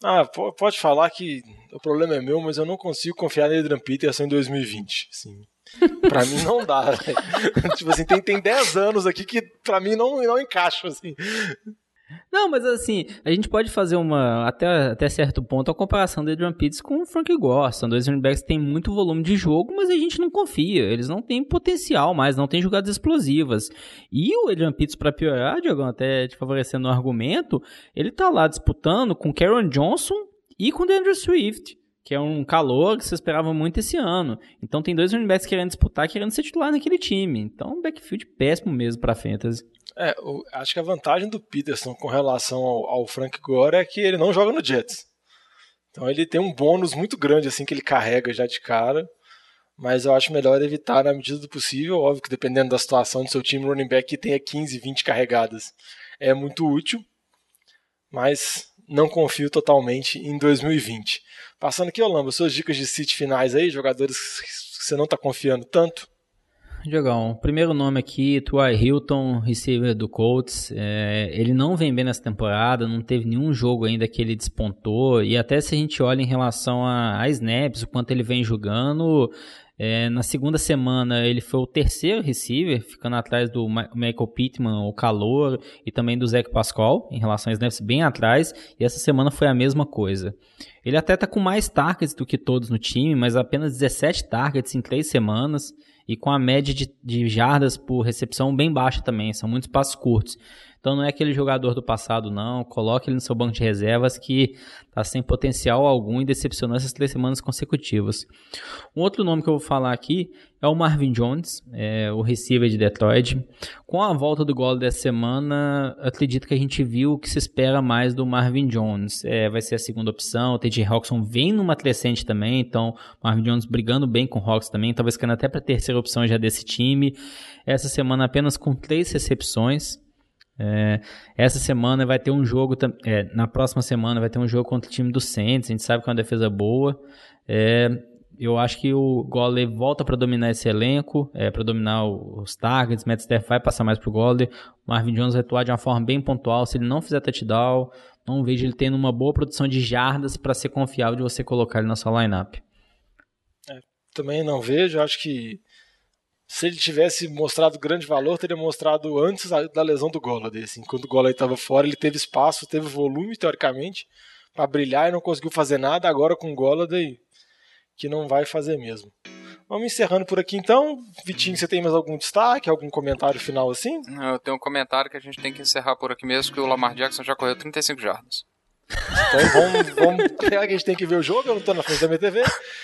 Ah, pode falar que o problema é meu, mas eu não consigo confiar no Adrian Peterson em 2020. Assim, pra mim não dá, tipo assim, tem, tem 10 anos aqui que pra mim não, não encaixa, assim. Não, mas assim, a gente pode fazer uma, até, até certo ponto, a comparação do Adrian Pitts com o Frank Gore. São dois running backs que têm muito volume de jogo, mas a gente não confia. Eles não têm potencial mais, não têm jogadas explosivas. E o Adrian Pitts, para piorar, Diogão, até te favorecendo o argumento, ele tá lá disputando com Karen Johnson e com o Andrew Swift que é um calor que você esperava muito esse ano. Então tem dois running backs querendo disputar, querendo ser titular naquele time. Então um backfield péssimo mesmo para fantasy. É, acho que a vantagem do Peterson com relação ao, ao, Frank Gore é que ele não joga no Jets. Então ele tem um bônus muito grande assim que ele carrega já de cara. Mas eu acho melhor evitar na medida do possível. Óbvio que dependendo da situação do seu time, running back que tenha 15, 20 carregadas é muito útil. Mas não confio totalmente em 2020. Passando aqui, Olamba, suas dicas de sit finais aí, jogadores que você não está confiando tanto. Diogão, primeiro nome aqui, Tuai Hilton, receiver do Colts. É, ele não vem bem nessa temporada, não teve nenhum jogo ainda que ele despontou. E até se a gente olha em relação a, a snaps, o quanto ele vem jogando, é, na segunda semana ele foi o terceiro receiver, ficando atrás do Michael Pittman, o calor, e também do Zach Pascal, em relação a snaps, bem atrás. E essa semana foi a mesma coisa. Ele até tá com mais targets do que todos no time, mas apenas 17 targets em três semanas e com a média de, de jardas por recepção bem baixa também, são muitos passos curtos. Então não é aquele jogador do passado, não. Coloque ele no seu banco de reservas que está sem potencial algum e decepcionou essas três semanas consecutivas. Um outro nome que eu vou falar aqui é o Marvin Jones, é, o receiver de Detroit. Com a volta do gol dessa semana, acredito que a gente viu o que se espera mais do Marvin Jones. É, vai ser a segunda opção. O T.J. Hawkinson vem numa crescente também, então Marvin Jones brigando bem com o Hawks também, talvez caindo até para a terceira opção já desse time. Essa semana apenas com três recepções. É, essa semana vai ter um jogo, é, na próxima semana vai ter um jogo contra o time do Saints, a gente sabe que é uma defesa boa. É, eu acho que o Goller volta para dominar esse elenco, é, para dominar os targets, Matt Staff vai passar mais para o Goller, o Marvin Jones vai atuar de uma forma bem pontual, se ele não fizer touchdown, não vejo ele tendo uma boa produção de jardas para ser confiável de você colocar ele na sua lineup. É, também não vejo, acho que se ele tivesse mostrado grande valor, teria mostrado antes da lesão do Golladay. Assim, quando o Golladay estava fora, ele teve espaço, teve volume, teoricamente, para brilhar e não conseguiu fazer nada. Agora com o Golladay, que não vai fazer mesmo. Vamos encerrando por aqui então. Vitinho, você tem mais algum destaque, algum comentário final assim? Eu tenho um comentário que a gente tem que encerrar por aqui mesmo, que o Lamar Jackson já correu 35 jardas. Então vamos, vamos que a gente tem que ver o jogo, eu não estou na frente da minha TV.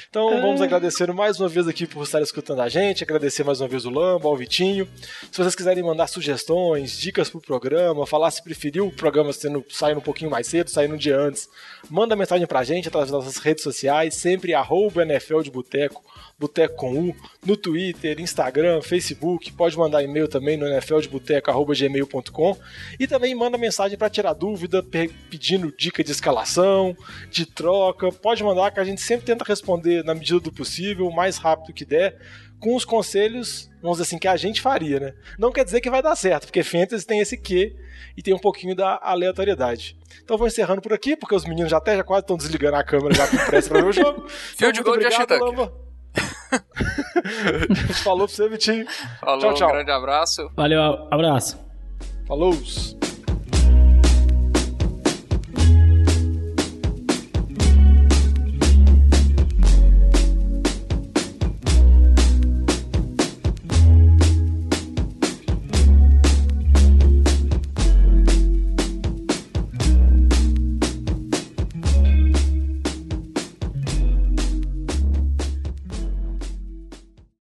Então vamos agradecer mais uma vez aqui por estar escutando a gente, agradecer mais uma vez o Lamba, o Vitinho. Se vocês quiserem mandar sugestões, dicas pro programa, falar se preferiu o programa sendo, saindo um pouquinho mais cedo, saindo um dia antes, manda mensagem pra gente através das nossas redes sociais, sempre arroba NFL de Boteco, Boteco com U, no Twitter, Instagram, Facebook, pode mandar e-mail também no nfldeboteco.gmail.com e também manda mensagem para tirar dúvida, pedindo dica de escalação, de troca, pode mandar que a gente sempre tenta responder na medida do possível, o mais rápido que der, com os conselhos, vamos dizer assim, que a gente faria, né? Não quer dizer que vai dar certo, porque Fantasy tem esse quê e tem um pouquinho da aleatoriedade. Então vou encerrando por aqui, porque os meninos já até já quase estão desligando a câmera já com pressa para ver o jogo. Fio de gol de Falou pra você, Vitinho. Falou, tchau, tchau. Um grande abraço. Valeu, abraço. Falou.